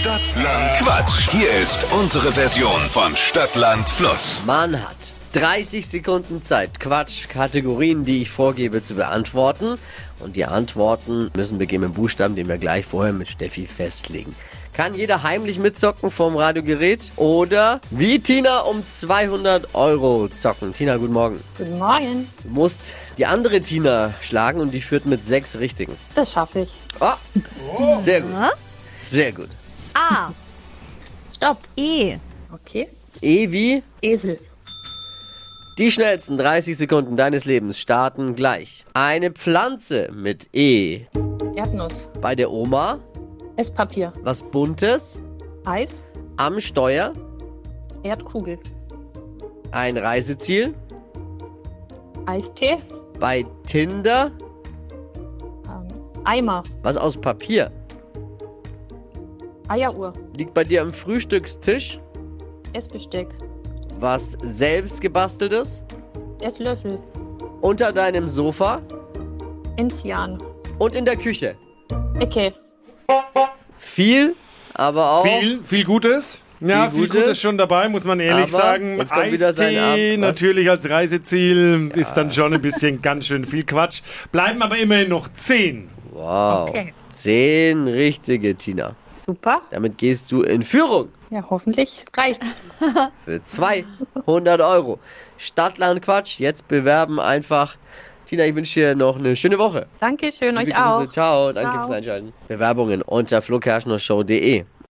Stadtland Quatsch. Hier ist unsere Version von Stadtland Fluss. Man hat 30 Sekunden Zeit, Quatsch, Kategorien, die ich vorgebe, zu beantworten. Und die Antworten müssen beginnen mit Buchstaben, den wir gleich vorher mit Steffi festlegen. Kann jeder heimlich mitzocken vom Radiogerät oder wie Tina um 200 Euro zocken. Tina, guten Morgen. Guten Morgen. Du musst die andere Tina schlagen und die führt mit sechs Richtigen. Das schaffe ich. Oh, sehr gut. Sehr gut. A. Stopp. E. Okay. E wie Esel. Die schnellsten 30 Sekunden deines Lebens starten gleich. Eine Pflanze mit E. Erdnuss. Bei der Oma Esspapier. was Buntes. Eis. Am Steuer Erdkugel. ein Reiseziel. Eistee. Bei Tinder Ähm, Eimer. was aus Papier. Eieruhr. Liegt bei dir am Frühstückstisch Essbesteck. was selbst gebasteltes. Esslöffel. Unter deinem Sofa Enzian. und in der Küche. Ecke. Viel, aber auch Viel, viel Gutes. Ja, Viel viel Gutes. Gutes schon dabei, muss man ehrlich Aber sagen. jetzt kommt wieder sein Eistee Ab- was? natürlich als Reiseziel ist dann schon ein bisschen ganz schön viel Quatsch. Bleiben aber immerhin noch zehn. Wow. Okay. Zehn richtige, Tina. Super. Damit gehst du in Führung. Ja, hoffentlich reicht. für 200 Euro. Stadtland Quatsch, jetzt bewerben einfach. Tina, ich wünsche dir noch eine schöne Woche. Dankeschön, euch Liebe Grüße. auch. Ciao, danke Ciao. fürs Einschalten. Bewerbungen unter flokerschnershow.de.